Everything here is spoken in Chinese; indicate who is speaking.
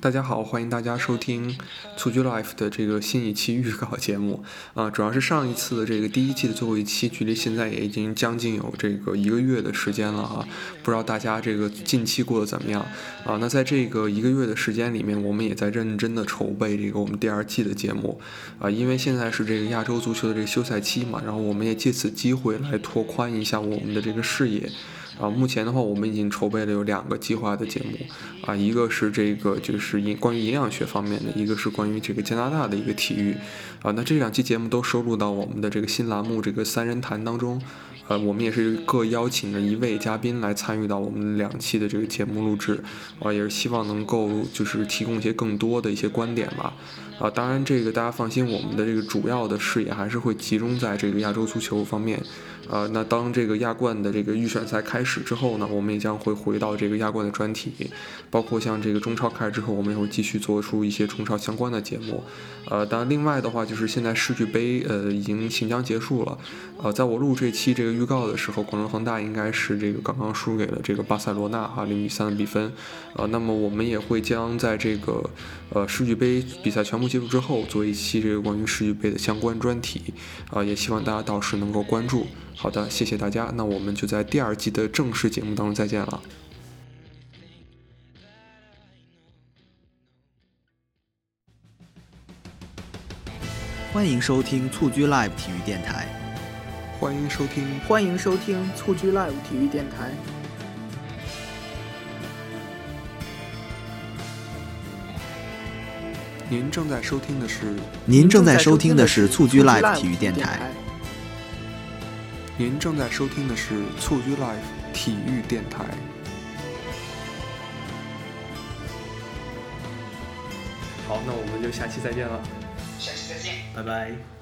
Speaker 1: 大家好，欢迎大家收听蹴鞠 Life 的这个新一期预告节目啊，主要是上一次的这个第一季的最后一期，距离现在也已经将近有这个一个月的时间了啊，不知道大家这个近期过得怎么样啊？那在这个一个月的时间里面，我们也在认真的筹备这个我们第二季的节目啊，因为现在是这个亚洲足球的这个休赛期嘛，然后我们也借此机会来拓宽一下我们的这个视野。啊，目前的话，我们已经筹备了有两个计划的节目，啊，一个是这个就是营关于营养学方面的，一个是关于这个加拿大的一个体育，啊，那这两期节目都收录到我们的这个新栏目这个三人谈当中，呃，我们也是各邀请了一位嘉宾来参与到我们两期的这个节目录制，啊，也是希望能够就是提供一些更多的一些观点吧，啊，当然这个大家放心，我们的这个主要的视野还是会集中在这个亚洲足球方面。呃，那当这个亚冠的这个预选赛开始之后呢，我们也将会回到这个亚冠的专题，包括像这个中超开始之后，我们也会继续做出一些中超相关的节目。呃，当然另外的话，就是现在世俱杯呃已经即将结束了。呃，在我录这期这个预告的时候，广州恒大应该是这个刚刚输给了这个巴塞罗那哈零比三的比分。呃，那么我们也会将在这个呃世俱杯比赛全部结束之后，做一期这个关于世俱杯的相关专题。啊，也希望大家到时能够关注。好的，谢谢大家。那我们就在第二季的正式节目当中再见了。
Speaker 2: 欢迎收听蹴鞠 Live 体育电台。
Speaker 1: 欢迎收听，
Speaker 3: 欢迎收听蹴鞠 Live 体育电台。
Speaker 1: 您正在收听的是，
Speaker 2: 您正在收听的是蹴鞠 Live 体育电台。
Speaker 1: 您正在收听的是蹴鞠 Live 体育电台。好，那我们就下期再见了。
Speaker 3: 下期再见，
Speaker 2: 拜拜。